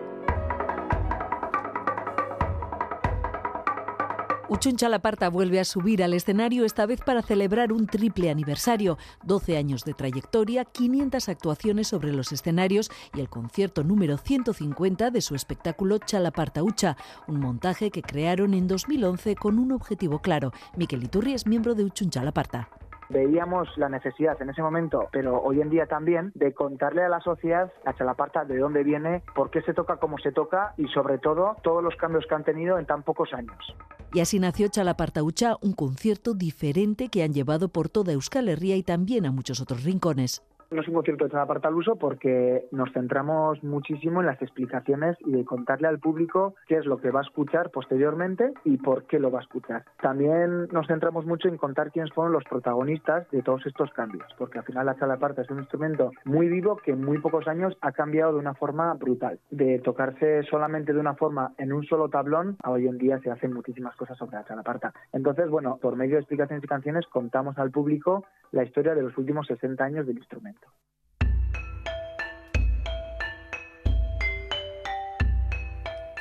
Speaker 21: Uchun Chalaparta vuelve a subir al escenario esta vez para celebrar un triple aniversario, 12 años de trayectoria, 500 actuaciones sobre los escenarios y el concierto número 150 de su espectáculo Chalaparta Ucha, un montaje que crearon en 2011 con un objetivo claro. Miquel Iturri es miembro de Uchun Chalaparta
Speaker 22: veíamos la necesidad en ese momento, pero hoy en día también, de contarle a la sociedad, a Chalaparta, de dónde viene, por qué se toca como se toca y sobre todo todos los cambios que han tenido en tan pocos años.
Speaker 21: Y así nació Chalaparta Ucha, un concierto diferente que han llevado por toda Euskal Herria y también a muchos otros rincones.
Speaker 22: No es un concierto de aparta al uso porque nos centramos muchísimo en las explicaciones y de contarle al público qué es lo que va a escuchar posteriormente y por qué lo va a escuchar. También nos centramos mucho en contar quiénes fueron los protagonistas de todos estos cambios, porque al final la chalaparta es un instrumento muy vivo que en muy pocos años ha cambiado de una forma brutal. De tocarse solamente de una forma en un solo tablón, a hoy en día se hacen muchísimas cosas sobre la chalaparta. Entonces, bueno, por medio de explicaciones y canciones contamos al público la historia de los últimos 60 años del instrumento.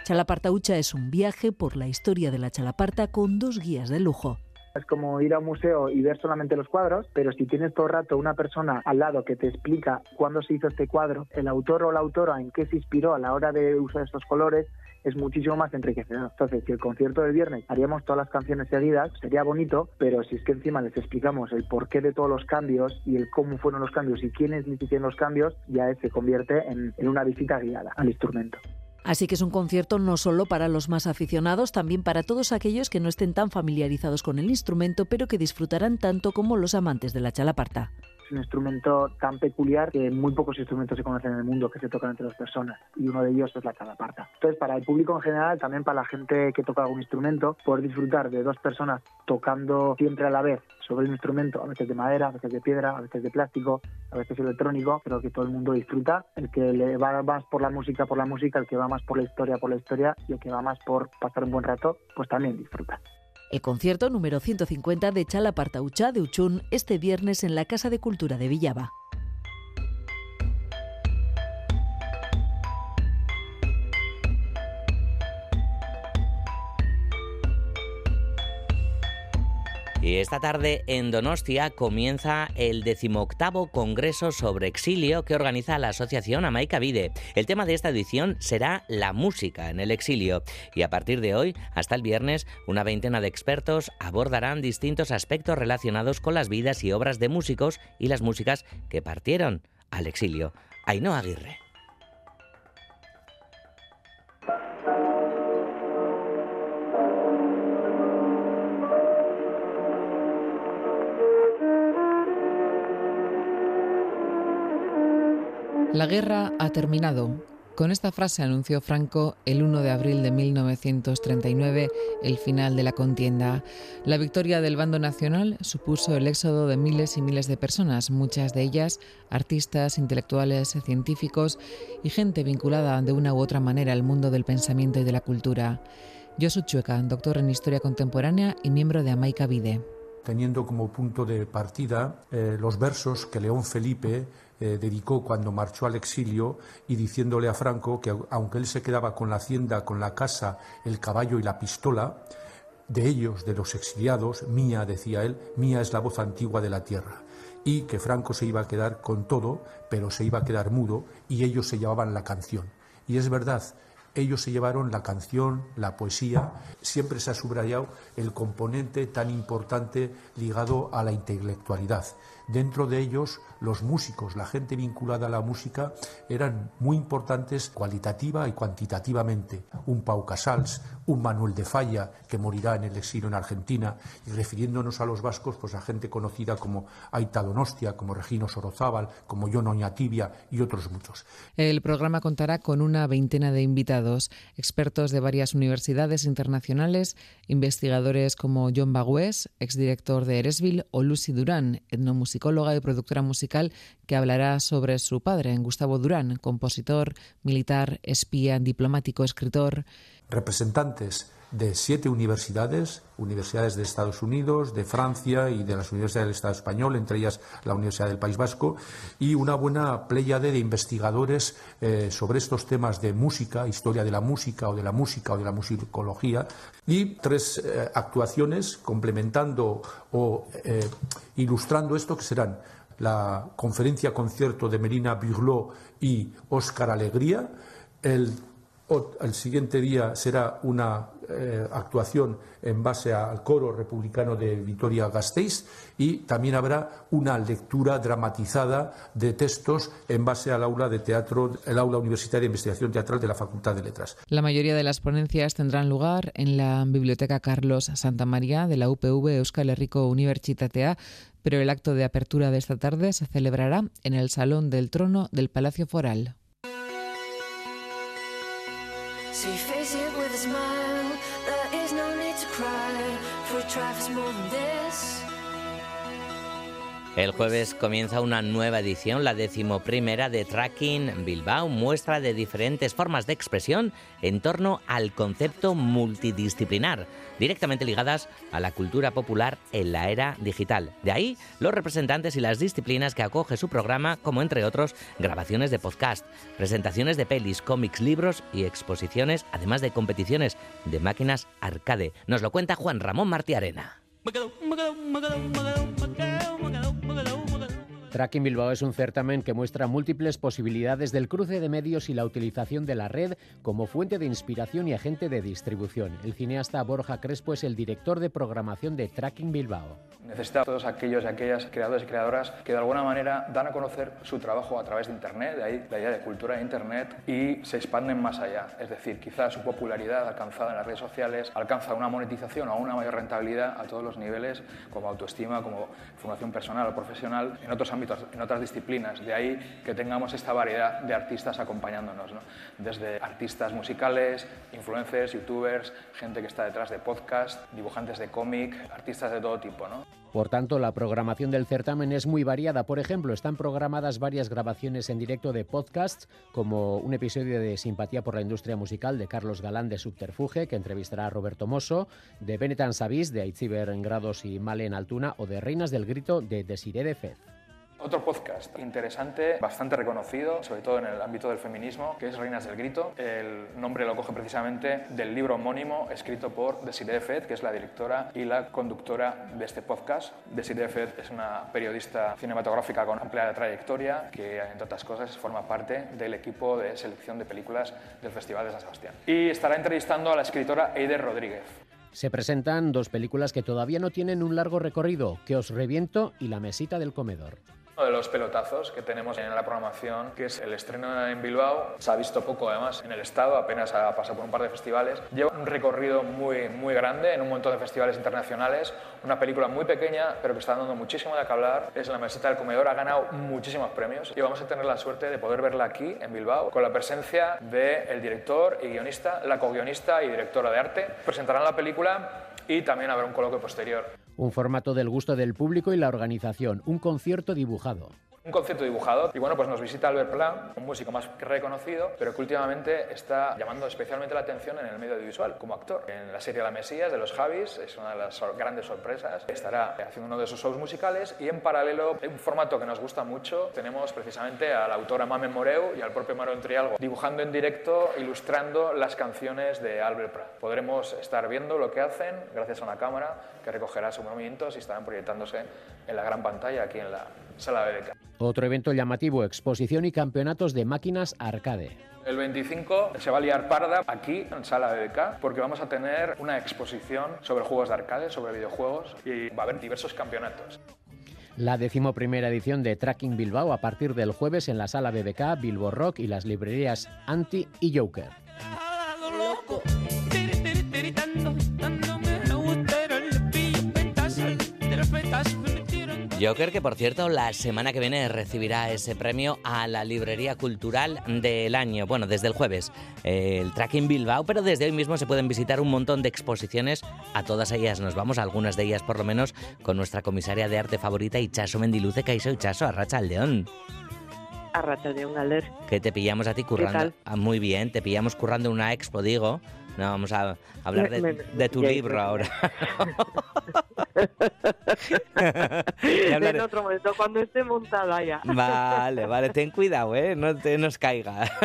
Speaker 21: Chalaparta Ucha es un viaje por la historia de la Chalaparta con dos guías de lujo.
Speaker 22: Es como ir a un museo y ver solamente los cuadros, pero si tienes todo el rato una persona al lado que te explica cuándo se hizo este cuadro, el autor o la autora en qué se inspiró a la hora de usar estos colores, es muchísimo más enriquecedor. Entonces, si el concierto del viernes haríamos todas las canciones seguidas, sería bonito, pero si es que encima les explicamos el porqué de todos los cambios y el cómo fueron los cambios y quiénes hicieron los cambios, ya se convierte en, en una visita guiada al instrumento.
Speaker 21: Así que es un concierto no solo para los más aficionados, también para todos aquellos que no estén tan familiarizados con el instrumento, pero que disfrutarán tanto como los amantes de la chalaparta
Speaker 22: un instrumento tan peculiar que muy pocos instrumentos se conocen en el mundo que se tocan entre dos personas y uno de ellos es la chalaparta. Entonces, para el público en general, también para la gente que toca algún instrumento, poder disfrutar de dos personas tocando siempre a la vez sobre un instrumento, a veces de madera, a veces de piedra, a veces de plástico, a veces electrónico, creo que todo el mundo disfruta. El que le va más por la música, por la música, el que va más por la historia, por la historia y el que va más por pasar un buen rato, pues también disfruta.
Speaker 21: El concierto número 150 de Chala Partaucha de Uchún este viernes en la Casa de Cultura de Villaba.
Speaker 2: Y esta tarde en Donostia comienza el decimoctavo Congreso sobre Exilio que organiza la Asociación Amaica Vide. El tema de esta edición será la música en el exilio. Y a partir de hoy, hasta el viernes, una veintena de expertos abordarán distintos aspectos relacionados con las vidas y obras de músicos y las músicas que partieron al exilio. Ainhoa Aguirre.
Speaker 8: La guerra ha terminado. Con esta frase anunció Franco el 1 de abril de 1939 el final de la contienda. La victoria del bando nacional supuso el éxodo de miles y miles de personas, muchas de ellas artistas, intelectuales, científicos y gente vinculada de una u otra manera al mundo del pensamiento y de la cultura. Josu Chueca, doctor en Historia Contemporánea y miembro de Amaica Vide.
Speaker 23: Teniendo como punto de partida eh, los versos que León Felipe eh, dedicó cuando marchó al exilio y diciéndole a Franco que aunque él se quedaba con la hacienda, con la casa, el caballo y la pistola, de ellos, de los exiliados, mía, decía él, mía es la voz antigua de la tierra. Y que Franco se iba a quedar con todo, pero se iba a quedar mudo y ellos se llevaban la canción. Y es verdad, ellos se llevaron la canción, la poesía, siempre se ha subrayado el componente tan importante ligado a la intelectualidad. Dentro de ellos, los músicos, la gente vinculada a la música, eran muy importantes cualitativa y cuantitativamente. Un Pau Casals, un Manuel de Falla, que morirá en el exilio en Argentina, y refiriéndonos a los vascos, pues a gente conocida como Aita Donostia, como Regino Sorozábal, como John Oñatibia y otros muchos.
Speaker 8: El programa contará con una veintena de invitados, expertos de varias universidades internacionales, investigadores como John Bagüés, exdirector de Eresville, o Lucy Durán, etnomusicóloga y productora musical, que hablará sobre su padre, Gustavo Durán, compositor, militar, espía, diplomático, escritor.
Speaker 23: Representantes de siete universidades, universidades de Estados Unidos, de Francia y de las universidades del Estado español, entre ellas la Universidad del País Vasco, y una buena pléyade de investigadores eh, sobre estos temas de música, historia de la música o de la música o de la musicología, y tres eh, actuaciones complementando o eh, ilustrando esto que serán la conferencia concierto de Melina Burlot y Óscar Alegría, el siguiente día será una eh, actuación en base al coro republicano de Vitoria Gasteiz y también habrá una lectura dramatizada de textos en base al aula de teatro, el aula universitaria de investigación teatral de la Facultad de Letras.
Speaker 8: La mayoría de las ponencias tendrán lugar en la Biblioteca Carlos Santa María de la UPV Euskal Herriko Unibertsitatea, pero el acto de apertura de esta tarde se celebrará en el Salón del Trono del Palacio Foral.
Speaker 2: El jueves comienza una nueva edición, la decimoprimera de Tracking Bilbao, muestra de diferentes formas de expresión en torno al concepto multidisciplinar, directamente ligadas a la cultura popular en la era digital. De ahí los representantes y las disciplinas que acoge su programa, como entre otros grabaciones de podcast, presentaciones de pelis, cómics, libros y exposiciones, además de competiciones de máquinas arcade. Nos lo cuenta Juan Ramón Martiarena. Magalaw, magalaw, magalaw, magalaw, magalaw, magalaw, magalaw.
Speaker 10: Tracking Bilbao es un certamen que muestra múltiples posibilidades del cruce de medios y la utilización de la red como fuente de inspiración y agente de distribución. El cineasta Borja Crespo es el director de programación de Tracking Bilbao.
Speaker 24: Necesita a todos aquellos y aquellas creadores y creadoras que de alguna manera dan a conocer su trabajo a través de Internet, de ahí la idea de cultura de Internet, y se expanden más allá. Es decir, quizás su popularidad alcanzada en las redes sociales alcanza una monetización o una mayor rentabilidad a todos los niveles, como autoestima, como formación personal o profesional, en otros ámbitos en otras disciplinas. De ahí que tengamos esta variedad de artistas acompañándonos, desde artistas musicales, influencers, youtubers, gente que está detrás de podcast, dibujantes de cómic, artistas de todo tipo. ¿no?
Speaker 10: Por tanto, la programación del certamen es muy variada. Por ejemplo, están programadas varias grabaciones en directo de podcasts, como un episodio de Simpatía por la Industria Musical de Carlos Galán de Subterfuge, que entrevistará a Roberto Mosso, de Benetan Sabis de Aitziber en Grados y Male en Altuna, o de Reinas del Grito de Desiree de Fed.
Speaker 24: Otro podcast interesante, bastante reconocido, sobre todo en el ámbito del feminismo, que es Reinas del Grito. El nombre lo coge precisamente del libro homónimo escrito por Desiree Fed, que es la directora y la conductora de este podcast. Desiree Fed es una periodista cinematográfica con amplia trayectoria que, entre otras cosas, forma parte del equipo de selección de películas del Festival de San Sebastián. Y estará entrevistando a la escritora Eider Rodríguez.
Speaker 10: Se presentan dos películas que todavía no tienen un largo recorrido, Que os reviento y La mesita del comedor.
Speaker 24: Uno de los pelotazos que tenemos en la programación, que es el estreno en Bilbao, se ha visto poco además en el estado, apenas ha pasado por un par de festivales. Lleva un recorrido muy, muy grande en un montón de festivales internacionales, una película muy pequeña, pero que está dando muchísimo de qué hablar. Es La meseta del comedor, ha ganado muchísimos premios y vamos a tener la suerte de poder verla aquí en Bilbao con la presencia del director y guionista, la co-guionista y directora de arte. Presentarán la película y también habrá un coloquio posterior.
Speaker 10: Un formato del gusto del público y la organización, un concierto dibujado.
Speaker 24: Un concierto dibujado. Y bueno, pues nos visita Albert Plan, un músico más reconocido, pero que últimamente está llamando especialmente la atención en el medio audiovisual como actor. En la serie La Mesías de los Javis es una de las grandes sorpresas. Estará haciendo uno de sus shows musicales y en paralelo, un formato que nos gusta mucho, tenemos precisamente a la autora Mame Moreu y al propio Maron Trialgo dibujando en directo, ilustrando las canciones de Albert Prat. Podremos estar viendo lo que hacen gracias a una cámara que recogerá sus movimientos y estarán proyectándose en la gran pantalla aquí en la sala BDK.
Speaker 10: Otro evento llamativo, exposición y campeonatos de máquinas arcade.
Speaker 24: El 25 se va a liar parda aquí en Sala BBK porque vamos a tener una exposición sobre juegos de arcade, sobre videojuegos y va a haber diversos campeonatos.
Speaker 10: La decimoprimera edición de Tracking Bilbao a partir del jueves en la Sala BBK, Bilbo Rock y las librerías Anti y Joker.
Speaker 2: Joker, que por cierto, la semana que viene recibirá ese premio a la librería cultural del año. Bueno, desde el jueves, el Tracking Bilbao, pero desde hoy mismo se pueden visitar un montón de exposiciones. A todas ellas nos vamos, algunas de ellas por lo menos, con nuestra comisaria de arte favorita, Ichaso Mendiluce, Caiso Ichaso, Arracha Aldeón.
Speaker 25: Arracha Aldeón, Galer.
Speaker 2: Que te pillamos a ti currando. Ah, muy bien, te pillamos currando una expo, digo. No, vamos a hablar de,
Speaker 25: Me- me-
Speaker 2: de tu libro ahora.
Speaker 25: en otro momento, cuando esté montada ya.
Speaker 2: Vale, vale, ten cuidado, ¿eh? No te nos caiga.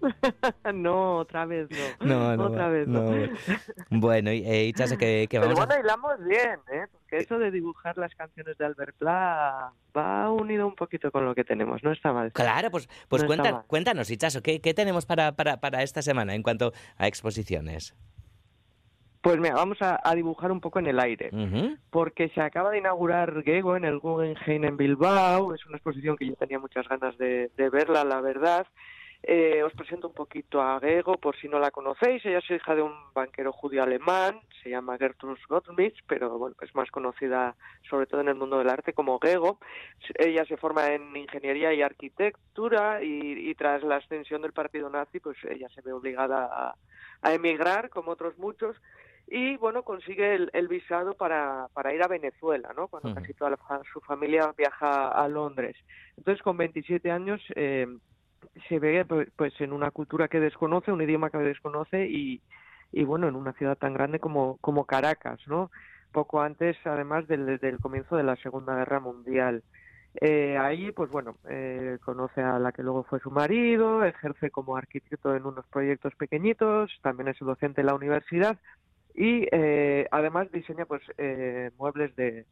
Speaker 25: no, otra vez no.
Speaker 2: No, no,
Speaker 25: otra vez no.
Speaker 2: no. Bueno, y- eh, que, que
Speaker 25: Pero
Speaker 2: vamos a...
Speaker 25: bueno, hilamos bien, ¿eh? Porque eso de dibujar las canciones de Albert Pla va unido un poquito con lo que tenemos, no está mal.
Speaker 2: Claro, pues, pues
Speaker 25: No
Speaker 2: cuéntanos, Ichaso, ¿qué, qué tenemos para, para, para esta semana en cuanto a exposiciones?
Speaker 25: Pues mira, vamos a, a dibujar un poco en el aire. Porque se acaba de inaugurar Gego en el Guggenheim en Bilbao. Es una exposición que yo tenía muchas ganas de, de verla, la verdad. Eh, os presento un poquito a Gego, por si no la conocéis. Ella es hija de un banquero judío alemán, se llama Gertrud Gottschmidt, pero bueno, es más conocida sobre todo en el mundo del arte como Gego. Ella se forma en ingeniería y arquitectura y, y tras la extensión del partido nazi, pues ella se ve obligada a, a emigrar, como otros muchos, y bueno, consigue el, el visado para, para ir a Venezuela, ¿no? Cuando casi toda la su familia viaja a Londres. Entonces, con 27 años, eh, se ve pues, pues en una cultura que desconoce, un idioma que desconoce y, y bueno, en una ciudad tan grande como, como Caracas, ¿no? Poco antes, además, del, del comienzo de la Segunda Guerra Mundial. Eh, ahí, pues bueno, eh, conoce a la que luego fue su marido, ejerce como arquitecto en unos proyectos pequeñitos, también es docente en la universidad y eh, además diseña pues eh, muebles de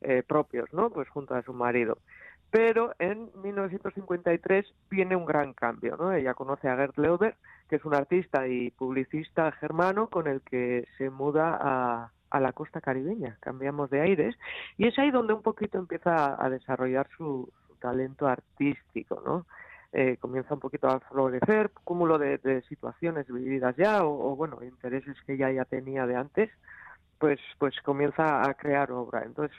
Speaker 25: eh, propios, ¿no? Pues junto a su marido. Pero en 1953 viene un gran cambio, ¿no? Ella conoce a Gerd Leuber, que es un artista y publicista germano con el que se muda a, la costa caribeña, cambiamos de aires, y es ahí donde un poquito empieza a desarrollar su, talento artístico, ¿no? Eh, comienza un poquito a florecer, cúmulo de, de situaciones vividas ya, o, o, bueno, intereses que ella ya tenía de antes, pues, pues comienza a crear obra. Entonces,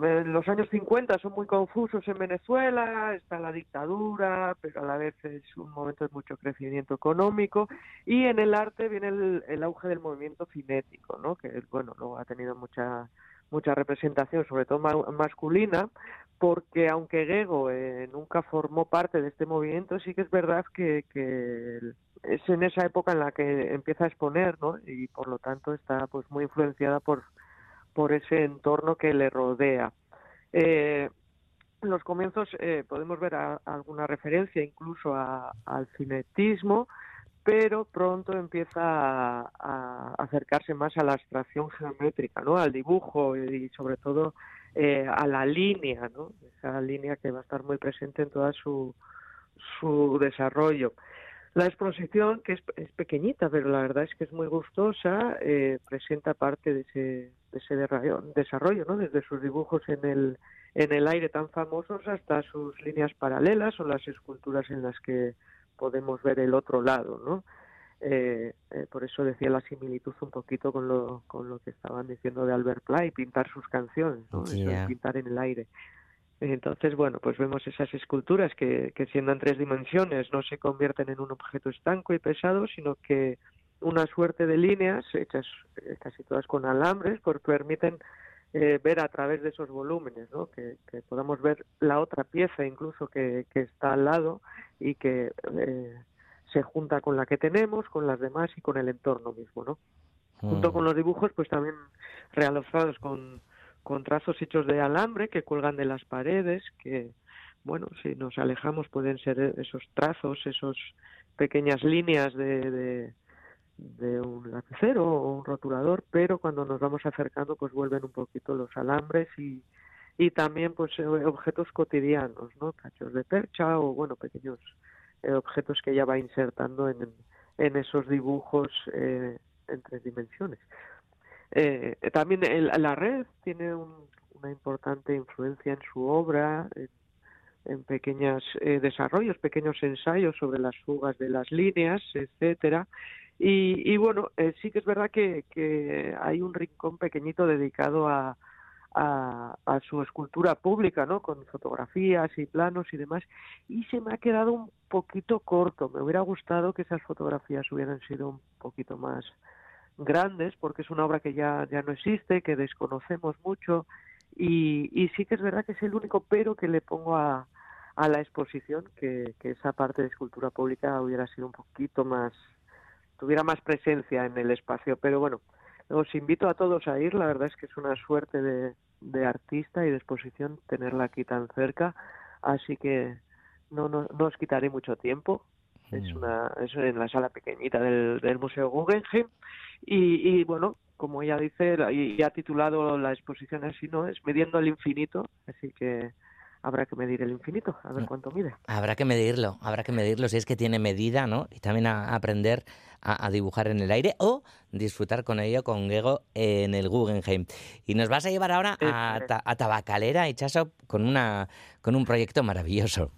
Speaker 25: los años 50 son muy confusos en Venezuela, está la dictadura, pero a la vez es un momento de mucho crecimiento económico y en el arte viene el, el auge del movimiento cinético, ¿no? que bueno, luego ha tenido mucha mucha representación, sobre todo ma- masculina, porque aunque Gego eh, nunca formó parte de este movimiento, sí que es verdad que, que es en esa época en la que empieza a exponer, ¿no? Y por lo tanto está pues muy influenciada por por ese entorno que le rodea. Eh, en los comienzos eh, podemos ver alguna referencia incluso a- al cinetismo, pero pronto empieza a, a acercarse más a la abstracción geométrica, ¿no? al dibujo y sobre todo eh, a la línea, ¿no? esa línea que va a estar muy presente en todo su, su desarrollo. La exposición, que es, es pequeñita, pero la verdad es que es muy gustosa, eh, presenta parte de ese, de ese desarrollo, ¿no? desde sus dibujos en el, en el aire tan famosos hasta sus líneas paralelas o las esculturas en las que podemos ver el otro lado. ¿no? Eh, eh, por eso decía la similitud un poquito con lo, con lo que estaban diciendo de Albert Pla y pintar sus canciones, pintar en el aire. Entonces, bueno, pues vemos esas esculturas que, que siendo en tres dimensiones no se convierten en un objeto estanco y pesado, sino que una suerte de líneas hechas casi todas con alambres, pues permiten eh, ver a través de esos volúmenes, ¿no? que, que podamos ver la otra pieza incluso que, que está al lado y que eh, se junta con la que tenemos, con las demás y con el entorno mismo, ¿no? Junto con los dibujos, pues también realizados con, con trazos hechos de alambre que cuelgan de las paredes, que, bueno, si nos alejamos pueden ser esos trazos, esos pequeñas líneas de, de, un lapicero o un rotulador, pero cuando nos vamos acercando, pues vuelven un poquito los alambres y, y también pues eh, objetos cotidianos, ¿no? Cachos de percha o bueno, pequeños eh, objetos que ella va insertando en, en esos dibujos eh, en tres dimensiones. Eh, también el- la red tiene un- una importante influencia en su obra, en, en pequeños desarrollos, pequeños ensayos sobre las fugas de las líneas, etcétera. Y, y bueno, eh, sí que es verdad que, que hay un rincón pequeñito dedicado a, a, a su escultura pública, ¿no? Con fotografías y planos y demás. Y se me ha quedado un poquito corto. Me hubiera gustado que esas fotografías hubieran sido un poquito más grandes, porque es una obra que ya, ya no existe, que desconocemos mucho. Y, sí que es verdad que es el único pero que le pongo a, a la exposición, que, que esa parte de escultura pública hubiera sido un poquito más, tuviera más presencia en el espacio. Pero bueno, os invito a todos a ir, la verdad es que es una suerte de, de artista y de exposición tenerla aquí tan cerca, así que no, no, no os quitaré mucho tiempo. Es una es en la sala pequeñita del, del Museo Guggenheim y, y bueno, como ella dice, y ha titulado la exposición así, ¿no? Es midiendo el infinito, así que habrá que medir el infinito, a ver cuánto mide.
Speaker 2: Habrá que medirlo, habrá que medirlo si es que tiene medida, ¿no? Y también a, a aprender a, a dibujar en el aire o disfrutar con ello con Gego en el Guggenheim. Y nos vas a llevar ahora a, a Tabacalera y Chaso con, una, con un proyecto maravilloso.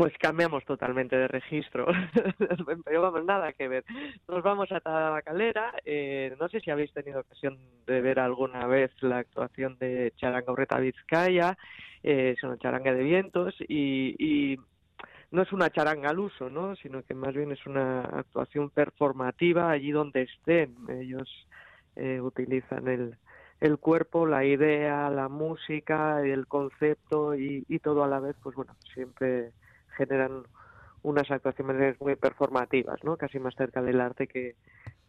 Speaker 25: Pues cambiamos totalmente de registro, pero vamos, nada que ver. Nos vamos a Tabacalera, eh, no sé si habéis tenido ocasión de ver alguna vez la actuación de Charanga Urreta Vizcaya, eh, es una charanga de vientos y, y no es una charanga al uso, ¿no? sino que más bien es una actuación performativa allí donde estén. Ellos eh, utilizan el, el cuerpo, la idea, la música, el concepto y, y todo a la vez, pues bueno, siempre generan unas actuaciones muy performativas, ¿no? Casi más cerca del arte que,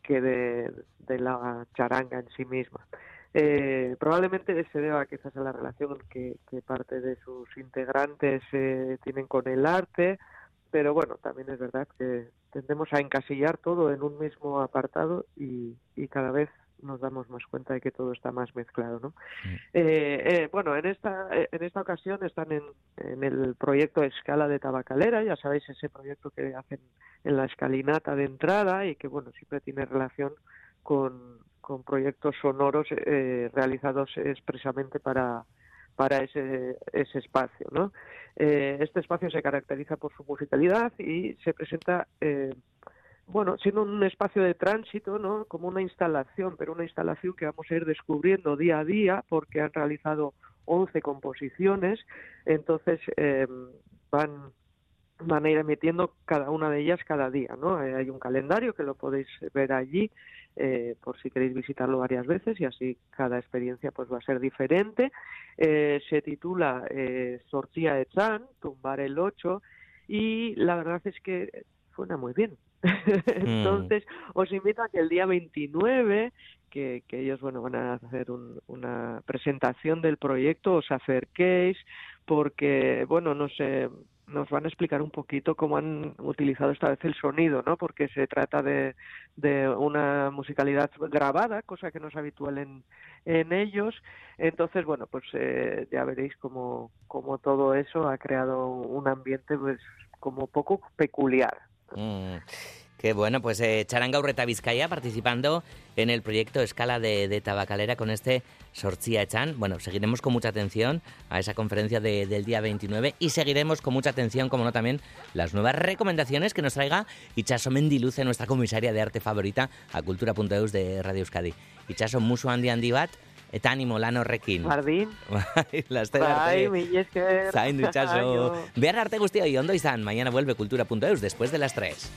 Speaker 25: que de, la charanga en sí misma. Eh, probablemente se deba quizás a la relación que, que parte de sus integrantes eh, tienen con el arte, pero bueno, también es verdad que tendemos a encasillar todo en un mismo apartado y, y cada vez nos damos más cuenta de que todo está más mezclado, ¿no? Eh, eh, bueno, en esta eh, en esta ocasión están en, en el proyecto Escala de Tabacalera, ya sabéis ese proyecto que hacen en la escalinata de entrada y que bueno siempre tiene relación con, con proyectos sonoros eh, realizados expresamente para para ese, ese espacio, ¿no? Eh, este espacio se caracteriza por su musicalidad y se presenta eh, bueno, siendo un espacio de tránsito, ¿no? Como una instalación, pero una instalación que vamos a ir descubriendo día a día porque han realizado 11 composiciones, entonces eh, van van a ir emitiendo cada una de ellas cada día, ¿no? Eh, hay un calendario que lo podéis ver allí eh, por si queréis visitarlo varias veces y así cada experiencia pues va a ser diferente. Eh, se titula eh, Sortía de Chan, Tumbar el 8 y la verdad es que suena muy bien. Entonces, os invito a que el día 29, que, que ellos bueno van a hacer un- una presentación del proyecto, os acerquéis, porque, bueno, no sé, nos van a explicar un poquito cómo han utilizado esta vez el sonido, ¿no? Porque se trata de, de una musicalidad grabada, cosa que no es habitual en, en ellos. Entonces, bueno, pues eh, ya veréis cómo, cómo todo eso ha creado un ambiente, pues, como poco peculiar.
Speaker 2: Mm, Qué bueno, pues eh, Charanga Urreta Vizcaya participando en el proyecto Escala de, de Tabacalera con este Sorchia Chan. Bueno, seguiremos con mucha atención a esa conferencia de- del día 29 y seguiremos con mucha atención, como no, también las nuevas recomendaciones que nos traiga Itxaso Mendiluce, nuestra comisaria de arte favorita a Cultura.eus de Radio Euskadi. Itxaso musu handi bat, eta animo lan horrekin.
Speaker 25: Jardín.
Speaker 2: Bai, laster
Speaker 25: Bai,
Speaker 2: arte.
Speaker 25: mila esker.
Speaker 2: Zaindu itxaso.
Speaker 25: Aio.
Speaker 2: Behar arte guztioi ondo izan, mañana vuelve Cultura.eus después de las 3.